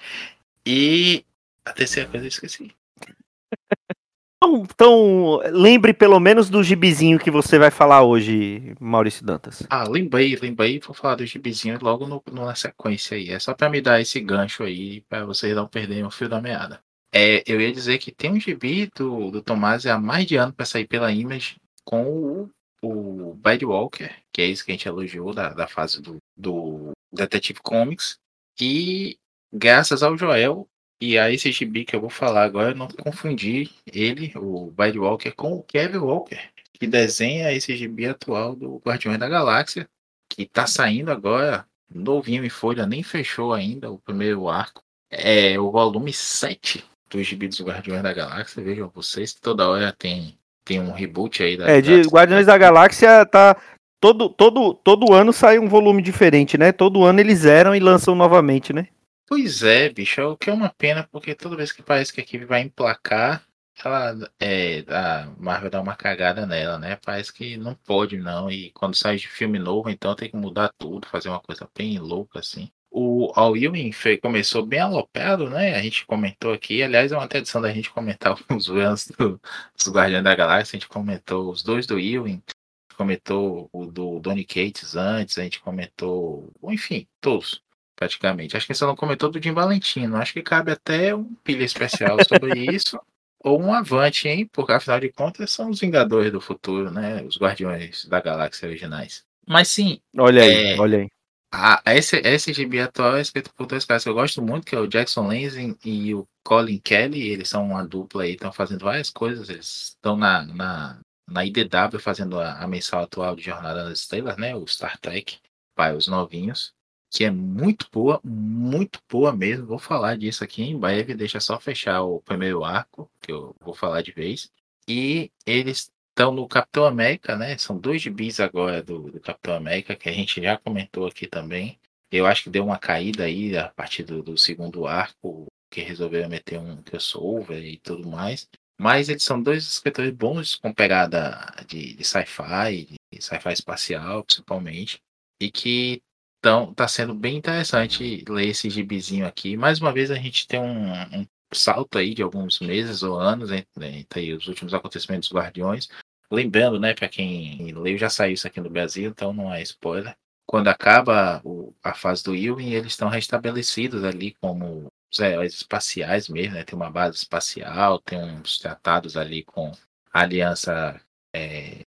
e a terceira coisa eu esqueci. Então, então, lembre pelo menos do gibizinho que você vai falar hoje, Maurício Dantas. Ah, lembrei, lembrei, vou falar do gibizinho logo no, no- na sequência aí. É só pra me dar esse gancho aí, pra vocês não perderem o fio da meada. É, eu ia dizer que tem um gibi do, do Tomás há mais de ano pra sair pela Image com o, o Bad Walker, que é isso que a gente elogiou da, da fase do, do Detective Comics. E graças ao Joel e a esse gibi que eu vou falar agora, eu não confundi ele, o Bad Walker, com o Kevin Walker que desenha esse gibi atual do Guardiões da Galáxia, que tá saindo agora, novinho em folha, nem fechou ainda o primeiro arco. É o volume 7 do gibi dos Guardiões da Galáxia, vejam vocês, que toda hora tem, tem um reboot aí da. É, de Guardiões da Galáxia tá. Todo, todo, todo ano sai um volume diferente, né? Todo ano eles zeram e lançam novamente, né? Pois é, bicho, é o que é uma pena, porque toda vez que parece que a equipe vai emplacar, ela é, a Marvel dá uma cagada nela, né? Parece que não pode, não. E quando sai de filme novo, então tem que mudar tudo, fazer uma coisa bem louca, assim. O All Ewing começou bem alopado, né? A gente comentou aqui, aliás, é uma tradição da gente comentar <laughs> os runs do, dos Guardiões da Galáxia, a gente comentou os dois do Ewing, comentou o do Donny Cates antes, a gente comentou, enfim, todos praticamente. Acho que só não comentou do Jim Valentino. Acho que cabe até um pilha especial sobre <laughs> isso. Ou um avante, hein? Porque afinal de contas são os Vingadores do futuro, né? Os Guardiões da Galáxia originais. Mas sim, Olha aí, É. olha aí. a, esse, esse gibi atual é escrito por dois caras que eu gosto muito, que é o Jackson Lansing e o Colin Kelly. Eles são uma dupla aí, estão fazendo várias coisas. Eles estão na, na, na IDW fazendo a, a mensal atual de Jornada nas Estrelas, né? O Star Trek, para os novinhos. Que é muito boa, muito boa mesmo. Vou falar disso aqui em breve. Deixa só fechar o primeiro arco, que eu vou falar de vez. E eles estão no Capitão América, né? São dois gibis agora do, do Capitão América, que a gente já comentou aqui também. Eu acho que deu uma caída aí a partir do, do segundo arco, que resolveram meter um crossover e tudo mais. Mas eles são dois escritores bons com pegada de, de sci-fi, de sci-fi espacial, principalmente, e que então tá sendo bem interessante ler esse gibizinho aqui. Mais uma vez a gente tem um, um salto aí de alguns meses ou anos entre, entre os últimos acontecimentos dos Guardiões. Lembrando, né, para quem leu, já saiu isso aqui no Brasil, então não é spoiler. Quando acaba o- a fase do Ewing, eles estão restabelecidos ali como heróis espaciais mesmo, né? Tem uma base espacial, tem uns tratados ali com a aliança é,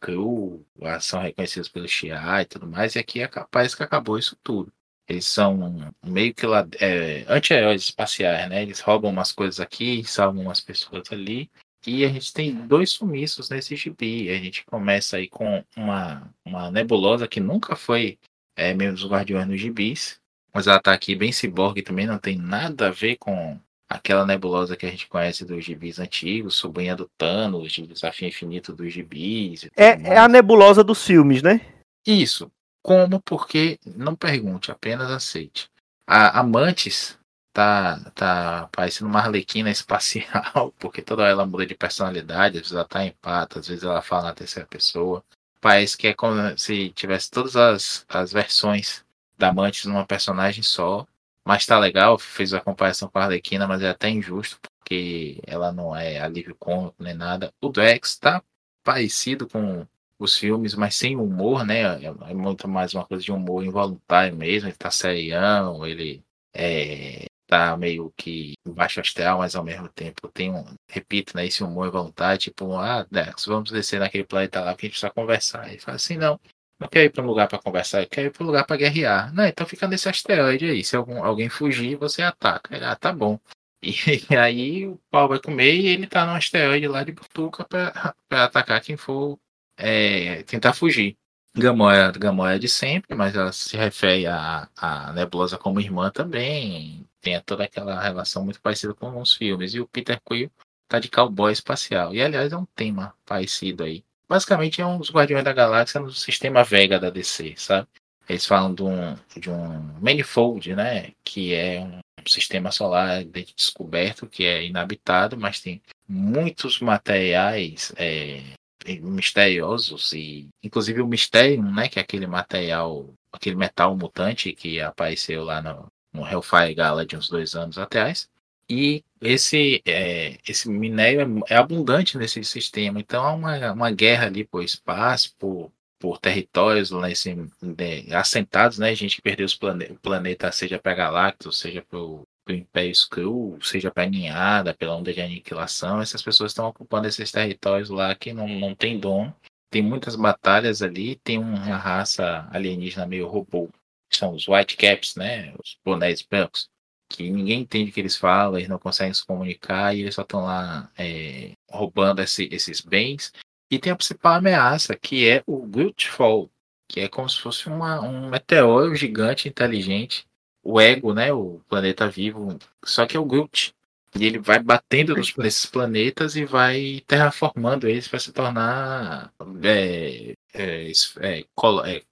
Crew, são reconhecidos pelo XIA e tudo mais, e aqui é capaz que acabou isso tudo. Eles são meio que lá, é, anti-heróis espaciais, né? Eles roubam umas coisas aqui, salvam umas pessoas ali. E a gente tem dois sumiços nesse gibi. A gente começa aí com uma, uma nebulosa que nunca foi é, membro dos Guardiões nos gibis. Mas ela tá aqui bem ciborgue também, não tem nada a ver com aquela nebulosa que a gente conhece dos gibis antigos, sobrinha do Thanos, de Desafio Infinito dos gibis. É, é a nebulosa dos filmes, né? Isso. Como, porque, não pergunte, apenas aceite. A Amantes tá, tá parecendo uma arlequina <laughs> espacial, porque toda hora ela muda de personalidade, às vezes ela tá em pata, às vezes ela fala na terceira pessoa. Parece que é como se tivesse todas as, as versões da Amantes numa personagem só. Mas tá legal, fez a comparação com a Arlequina, mas é até injusto, porque ela não é alívio cômico nem nada. O Drax tá parecido com os filmes, mas sem humor, né? É é muito mais uma coisa de humor involuntário mesmo. Ele tá serião, ele é, tá meio que baixo astral, mas ao mesmo tempo tem um, repito, né? Esse humor involuntário, tipo, ah, Dex, vamos descer naquele planeta lá que a gente precisa conversar. Ele fala assim, não, não quer ir para um lugar para conversar, quer ir para um lugar para guerrear. Não, então fica nesse asteroide aí. Se algum, alguém fugir, você ataca. Ele, ah, tá bom. E, <laughs> e, aí o pau vai comer e ele tá no asteroide lá de Butuca para atacar quem for é, tentar fugir. Gamora, Gamora é de sempre, mas ela se refere a Nebulosa como irmã também. Tem toda aquela relação muito parecida com os filmes. E o Peter Quill tá de cowboy espacial. E aliás é um tema parecido aí. Basicamente é um dos Guardiões da Galáxia no sistema Vega da DC, sabe? Eles falam de um, de um manifold, né? Que é um sistema solar descoberto que é inabitado, mas tem muitos materiais é, misteriosos e inclusive o Mysterium, né, que é aquele material, aquele metal mutante que apareceu lá no, no Hellfire Gala de uns dois anos atrás. E esse, é, esse minério é, é, abundante nesse sistema, então há uma, uma guerra ali por espaço, por, por territórios nesse, de, assentados, né? Gente que perdeu os plane, o planeta, seja para Galactus, seja para o Império Skrull, seja para Ninhada, pela onda de aniquilação, essas pessoas estão ocupando esses territórios lá que não, não tem dono. Tem muitas batalhas ali, tem uma raça alienígena meio robô, que são os Whitecaps, né? Os bonés brancos que ninguém entende o que eles falam, eles não conseguem se comunicar e eles só estão lá é, roubando esse, esses bens. E tem a principal ameaça, que é o Guildfall, que é como se fosse uma, um meteoro gigante inteligente. O ego, né? O planeta vivo. Só que é o Guilt. E ele vai batendo nos, nesses planetas e vai terraformando eles para se tornar é, é, é, Col é,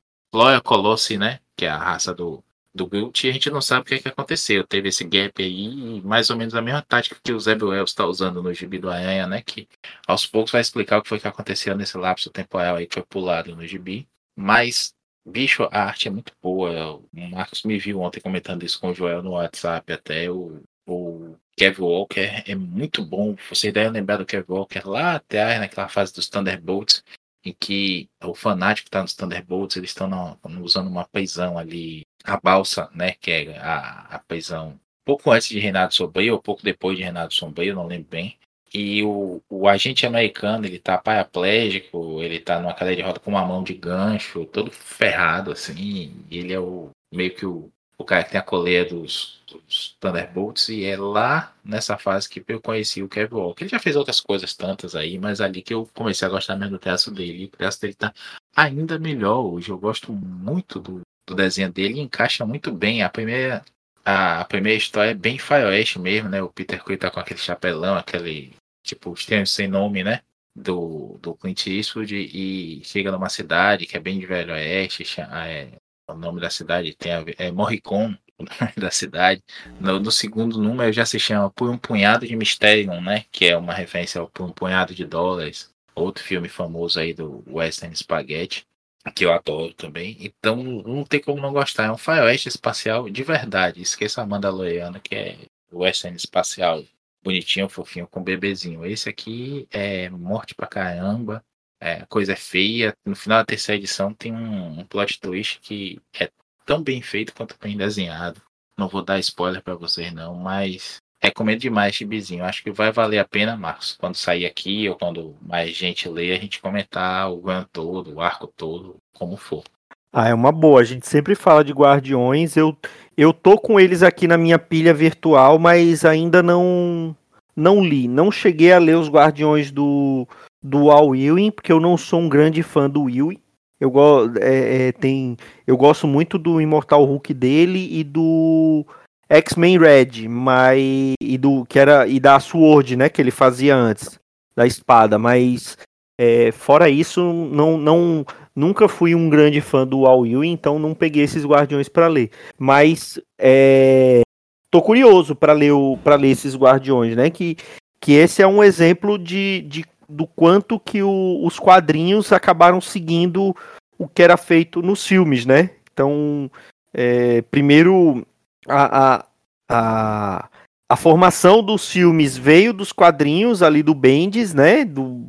Colossi, né? Que é a raça do, do Guilt a gente não sabe o que, é que aconteceu. Teve esse gap aí, mais ou menos a mesma tática que o Zeb Wells está usando no gibi do Aranha, né? Que aos poucos vai explicar o que foi que aconteceu nesse lapso temporal aí que foi pulado no gibi. Mas, bicho, a arte é muito boa. O Marcos me viu ontem comentando isso com o Joel no WhatsApp até. O, o Kevin Walker é muito bom. Vocês devem lembrar do Kevin Walker lá atrás, naquela fase dos Thunderbolts em que o fanático está nos Thunderbolts, eles estão usando uma prisão ali a balsa, né, que é a, a prisão pouco antes de Reinado Sombrio ou pouco depois de Reinado Sombrio, não lembro bem. E o, o agente americano, ele tá paraplégico, ele tá numa cadeira de roda com uma mão de gancho, todo ferrado, assim. ele é o meio que o, o cara que tem a coleira dos, dos Thunderbolts. E é lá nessa fase que eu conheci o Kevin Walker. Ele já fez outras coisas tantas aí, mas ali que eu comecei a gostar mesmo do traço dele. E o traço dele tá ainda melhor hoje. Eu gosto muito do, do desenho dele encaixa muito bem. A primeira, a, a primeira história é bem faroeste mesmo, né? O Peter Quill tá com aquele chapelão, aquele tipo estranho sem nome, né? Do, do Clint Eastwood e chega numa cidade que é bem de velho oeste, é, o nome da cidade tem a, é Morricone, <laughs> o nome da cidade. No, no, segundo número já se chama Por um Punhado de Mysterium, né? Que é uma referência ao Por um Punhado de Dólares. Outro filme famoso aí do Western Spaghetti que eu adoro também. Então não tem como não gostar. É um faroeste espacial de verdade. Esqueça a Mandaloriana, que é o western espacial bonitinho, fofinho, com bebezinho. Esse aqui é morte pra caramba. É, coisa é feia. No final da terceira edição tem um, um plot twist que é tão bem feito quanto bem desenhado. Não vou dar spoiler para vocês não, mas Recomendo demais Chibizinho. Acho que vai valer a pena, Marcos, quando sair aqui ou quando mais gente ler, a gente comentar o ano todo, o arco todo, como for. Ah, é uma boa. A gente sempre fala de Guardiões. Eu, eu tô com eles aqui na minha pilha virtual, mas ainda não não li. Não cheguei a ler os Guardiões do, do Al Ewing, porque eu não sou um grande fã do Ewing. Eu, go é, é, tem, eu gosto muito do Imortal Hulk dele e do X-Men Red, mas e do que era e da Sword, né, que ele fazia antes da espada, mas é, fora isso, não, não, nunca fui um grande fã do All You, então não peguei esses Guardiões para ler. Mas é, tô curioso para ler para ler esses Guardiões, né? Que, que esse é um exemplo de, de do quanto que o, os quadrinhos acabaram seguindo o que era feito nos filmes, né? Então, é, primeiro a, a, a, a formação dos filmes veio dos quadrinhos ali do Bendis, né? Do,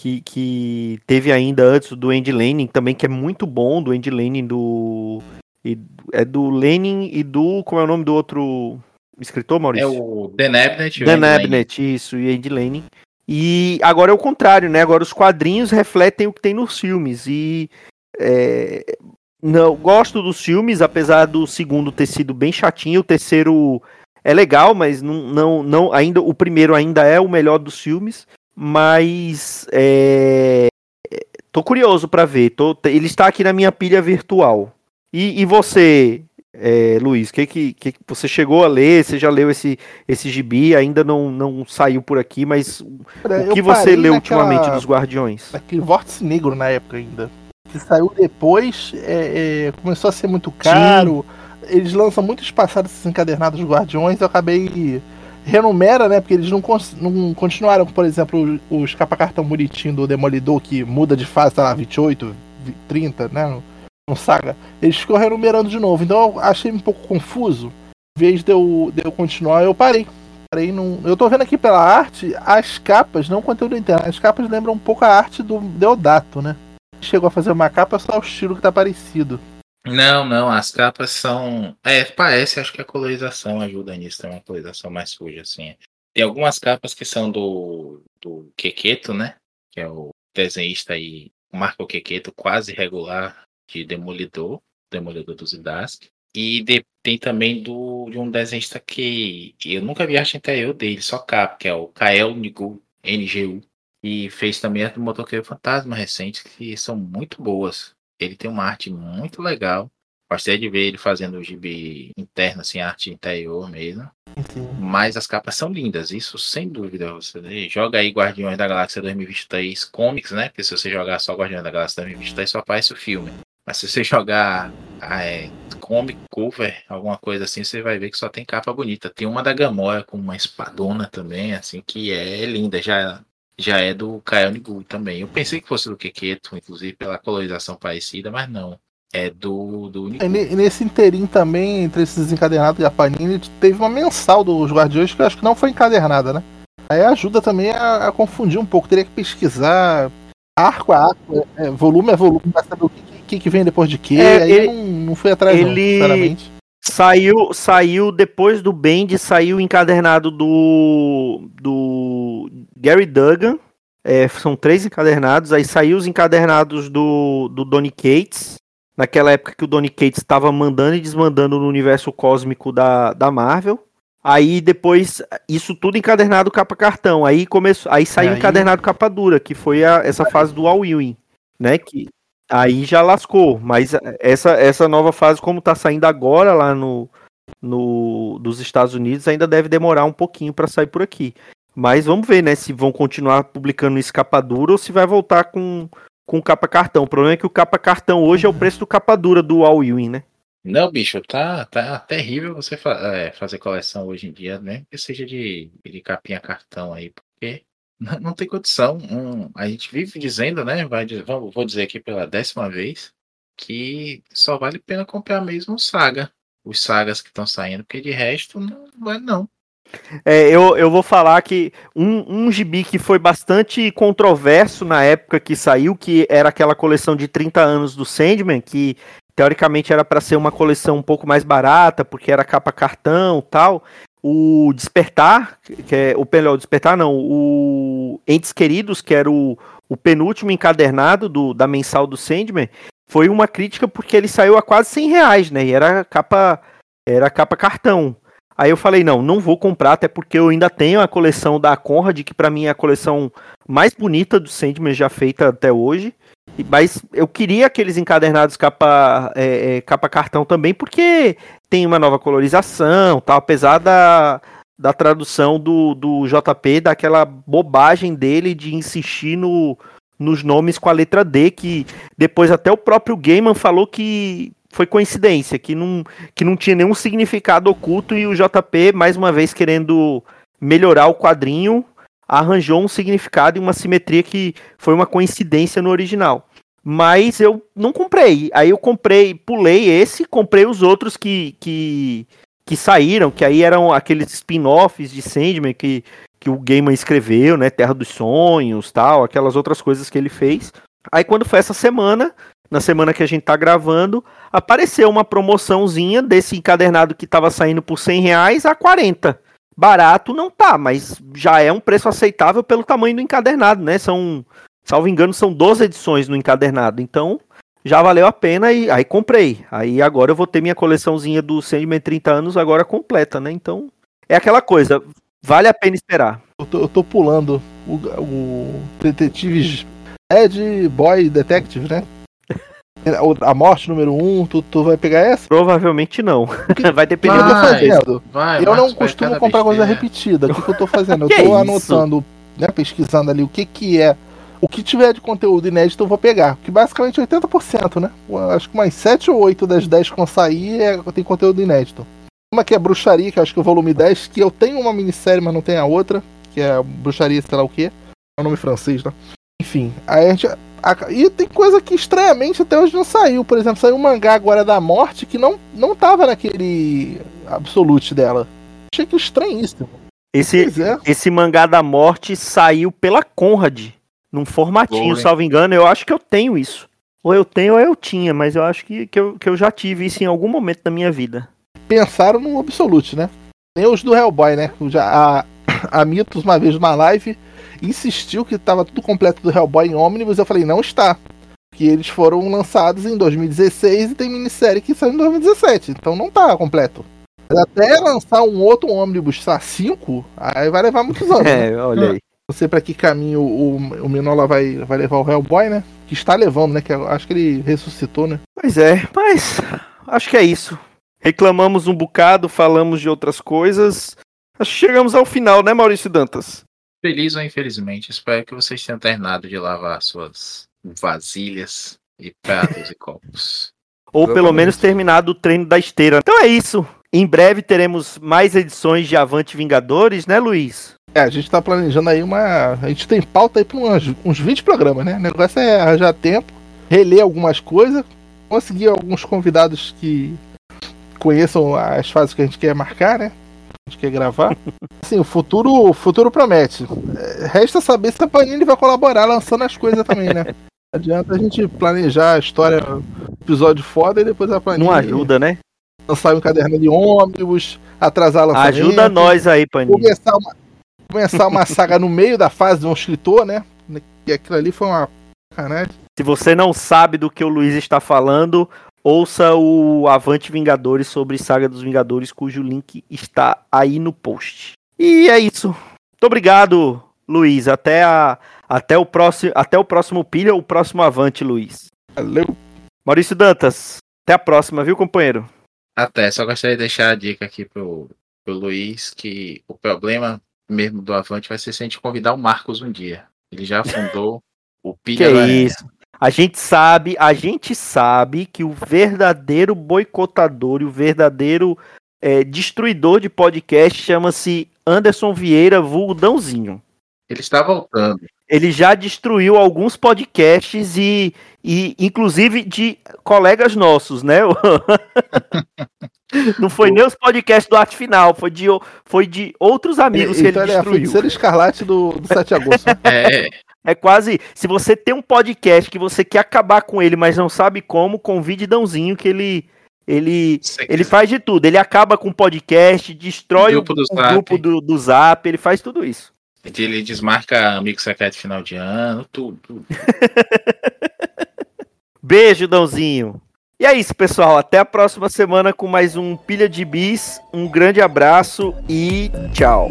que, que teve ainda antes do Andy Lenin também, que é muito bom, do Andy Lenin do. E, é do Lenin e do. Como é o nome do outro escritor, Maurício? É o Dan Abnett. Dan Abnett, isso, e Andy Lenin. E agora é o contrário, né? Agora os quadrinhos refletem o que tem nos filmes. E É, não, gosto dos filmes, apesar do segundo ter sido bem chatinho, o terceiro é legal, mas não, não, não ainda o primeiro ainda é o melhor dos filmes. Mas é, tô curioso para ver. Tô, ele está aqui na minha pilha virtual. E, e você, é, Luiz, que, que, que você chegou a ler? Você já leu esse, esse gibi? Ainda não, não saiu por aqui, mas o que você leu naquela, ultimamente dos Guardiões? Aquele Vórtice Negro na época ainda. Que saiu depois, é, é, começou a ser muito caro. Sim. Eles lançam muito espaçado esses encadernados dos Guardiões. Eu acabei renumera, né? Porque eles não, não continuaram, por exemplo, os capa-cartão bonitinho do Demolidor, que muda de fase, sei lá, 28, 30, né? no Saga, eles ficam renumerando de novo. Então eu achei um pouco confuso. Em vez de eu, de eu continuar, eu parei. parei num... Eu tô vendo aqui pela arte, as capas, não o conteúdo interno, as capas lembram um pouco a arte do Deodato, né? Chegou a fazer uma capa, só o estilo que tá parecido. Não, não, as capas são. É, parece, acho que a colorização ajuda nisso, tem uma colorização mais suja, assim. Tem algumas capas que são do, do Quequeto, né? Que é o desenhista aí, Marco Quequeto, quase regular de Demolidor, Demolidor dos Idask. E de, tem também do, de um desenhista que eu nunca vi arte interior dele, só capa, que é o Kael Nigu, NGU. E fez também a do Motoqueiro Fantasma recente, que são muito boas. Ele tem uma arte muito legal. Gostei de ver ele fazendo o gibi interno, assim, arte interior mesmo. Sim. Mas as capas são lindas, isso sem dúvida. Você joga aí Guardiões da Galáxia 2023 Comics, né? Porque se você jogar só Guardiões da Galáxia 2023, só aparece o filme. Mas se você jogar ah, é, comic cover, alguma coisa assim, você vai ver que só tem capa bonita. Tem uma da Gamora com uma espadona também, assim, que é linda. Já, já é do Kael Nigu também. Eu pensei que fosse do Keketo, inclusive pela colorização parecida, mas não. É do, do E nesse inteirinho também, entre esses encadernados e a Panini, teve uma mensal dos Guardiões que eu acho que não foi encadernada, né? Aí ajuda também a, a confundir um pouco. Teria que pesquisar arco a arco, é, volume a volume, pra saber o que que, que vem depois de quê. É, aí ele, não, não fui atrás, ele... não, sinceramente. Saiu, saiu depois do Bend, saiu o encadernado do, do Gary Duggan. É, são três encadernados. Aí saiu os encadernados do, do Donny Cates. Naquela época que o Donny Cates estava mandando e desmandando no universo cósmico da, da Marvel. Aí depois, isso tudo encadernado capa cartão. Aí começou, aí saiu aí... encadernado capa dura, que foi a, essa fase do All Ewing, né? Que, Aí já lascou, mas essa, essa nova fase, como tá saindo agora lá no, no dos Estados Unidos, ainda deve demorar um pouquinho para sair por aqui. Mas vamos ver, né, se vão continuar publicando capa dura ou se vai voltar com, com capa cartão. O problema é que o capa cartão hoje é o preço do capa dura do All Ewing, né? Não, bicho, tá, tá terrível você fa é, fazer coleção hoje em dia, né? Que seja de, de capinha cartão aí, porque não, tem condição. Um, a gente vive dizendo, né? Vai, vou dizer aqui pela décima vez, que só vale a pena comprar mesmo Saga. Os sagas que estão saindo, porque de resto não vai não. É, eu, eu vou falar que um, um gibi que foi bastante controverso na época que saiu, que era aquela coleção de 30 anos do Sandman, que teoricamente era para ser uma coleção um pouco mais barata, porque era capa cartão tal, o Despertar, que é o melhor, Despertar não, o Entes Queridos, que era o, o penúltimo encadernado do, da mensal do Sandman, foi uma crítica porque ele saiu a quase 100 reais, né? E era capa, era capa cartão. Aí eu falei, não, não vou comprar, até porque eu ainda tenho a coleção da Conrad, que para mim é a coleção mais bonita do Sandman já feita até hoje. Mas eu queria aqueles encadernados capa, é, é, capa cartão também, porque tem uma nova colorização, tal, apesar da, da tradução do, do JP, daquela bobagem dele de insistir no, nos nomes com a letra D, que depois até o próprio Gaiman falou que foi coincidência, que não, que não tinha nenhum significado oculto e o JP, mais uma vez querendo melhorar o quadrinho, arranjou um significado e uma simetria que foi uma coincidência no original. Mas eu não comprei. Aí eu comprei, pulei esse, comprei os outros que, que, que saíram, que aí eram aqueles spin-offs de Sandman que, que o Gaiman escreveu, né? Terra dos Sonhos, tal, aquelas outras coisas que ele fez. Aí quando foi essa semana, na semana que a gente tá gravando, apareceu uma promoçãozinha desse encadernado que tava saindo por 100 reais a 40. Barato não tá, mas já é um preço aceitável pelo tamanho do encadernado, né? São salvo engano, são 12 edições no encadernado. Então, já valeu a pena e aí comprei. Aí agora eu vou ter minha coleçãozinha do Sandman 30 anos agora completa, né? Então, é aquela coisa, vale a pena esperar. Eu tô, eu tô pulando o, o Detetives Ed Boy Detective, né? <laughs> A morte número 1, um, tu, tu vai pegar essa? Provavelmente não. <laughs> vai depender do que eu tô Vai, fazendo. Vai, eu não vai costumo comprar coisa besteira. repetida. O que, que eu tô fazendo? <laughs> Eu Que tô isso? anotando, né, pesquisando ali o que que é. O que tiver de conteúdo inédito eu vou pegar. Que basicamente é 80%, né? Eu Acho que umas 7 ou 8 das 10 que vão sair é, tem conteúdo inédito. Uma que é Bruxaria, que eu acho que é o volume 10, que eu tenho uma minissérie, mas não tem a outra, que é Bruxaria, sei lá o quê. É o nome francês, né? Enfim, aí a gente. a- e tem coisa que estranhamente até hoje não saiu. Por exemplo, saiu um mangá agora da morte que não, não tava naquele Absolute dela. Achei que estranhíssimo. Esse, Pois é. esse mangá da morte saiu pela Conrad, num formatinho, salvo engano. Eu acho que eu tenho isso. Ou eu tenho ou eu tinha, mas eu acho que, que, eu, que eu já tive isso em algum momento da minha vida. pensaram no Absolute, né? Nem os do Hellboy, né? Já, a, <coughs> a Mitos, uma vez numa live, insistiu que estava tudo completo do Hellboy em Omnibus. Eu falei, não está. Que eles foram lançados em 2016 e tem minissérie que saiu em 2017. Então não tá completo. Mas Até lançar um outro Omnibus, tá 5, aí vai levar muitos <laughs> anos. né? É, olha aí. Não sei pra que caminho o, o Minola vai, vai levar o Hellboy, né? Que está levando, né? Que acho que ele ressuscitou, né? Pois é, mas acho que é isso. Reclamamos um bocado, falamos de outras coisas. Acho que chegamos ao final, né, Maurício Dantas? Feliz ou infelizmente, espero que vocês tenham terminado de lavar suas vasilhas e pratos e copos. <laughs> Ou pelo menos terminado o treino da esteira. Então é isso. Em breve teremos mais edições de Avante Vingadores, né, Luiz? É, a gente tá planejando aí uma. A gente tem pauta aí pra uns, uns 20 programas, né? O negócio é arranjar tempo, reler algumas coisas, conseguir alguns convidados que conheçam as fases que a gente quer marcar, né? A gente quer gravar. <laughs> Assim, o futuro, o futuro promete. É, Resta saber se a Panini vai colaborar lançando as coisas também, né? Não <laughs> adianta a gente planejar a história, episódio foda e depois a Panini Não ajuda, né? lançar um caderno de ônibus, atrasar lançamento. Ajuda nós aí, Panini. começar uma, começar uma saga no meio da fase de um escritor, né? E aquilo ali foi uma sacanagem. Se você não sabe do que o Luiz está falando, ouça o Avante Vingadores sobre Saga dos Vingadores, cujo link está aí no post. E é isso. Muito obrigado, Luiz. Até, a, até, o, próximo, até o próximo pilha, o próximo Avante, Luiz. Valeu. Maurício Dantas, até a próxima, viu, companheiro? Até, só gostaria de deixar a dica aqui pro, pro Luiz que o problema mesmo do Avante vai ser se a gente convidar o Marcos um dia. Ele já fundou <laughs> o Que Pilha Aranha. isso. A gente sabe, a gente sabe que o verdadeiro boicotador e o verdadeiro é, destruidor de podcast chama-se Anderson Vieira, vulgo Dãozinho. Ele está voltando. Ele já destruiu alguns podcasts e, e inclusive de colegas nossos, né? <laughs> Não foi nem os podcasts do Arte Final, foi de, foi de outros amigos que então ele ele é a destruiu. feiticeira escarlate do, do 7 de agosto. <laughs> É, É quase. Se você tem um podcast que você quer acabar com ele, mas não sabe como, convide Dãozinho que ele. Ele, ele faz de tudo. Ele acaba com o podcast, destrói o, Grupo do o Zap. grupo do, do Zap, ele faz tudo isso. ele desmarca amigo secreto final de ano, tudo. tudo. <laughs> Beijo, Dãozinho. E é isso, pessoal. Até a próxima semana com mais um Pilha de Bis. Um grande abraço e tchau.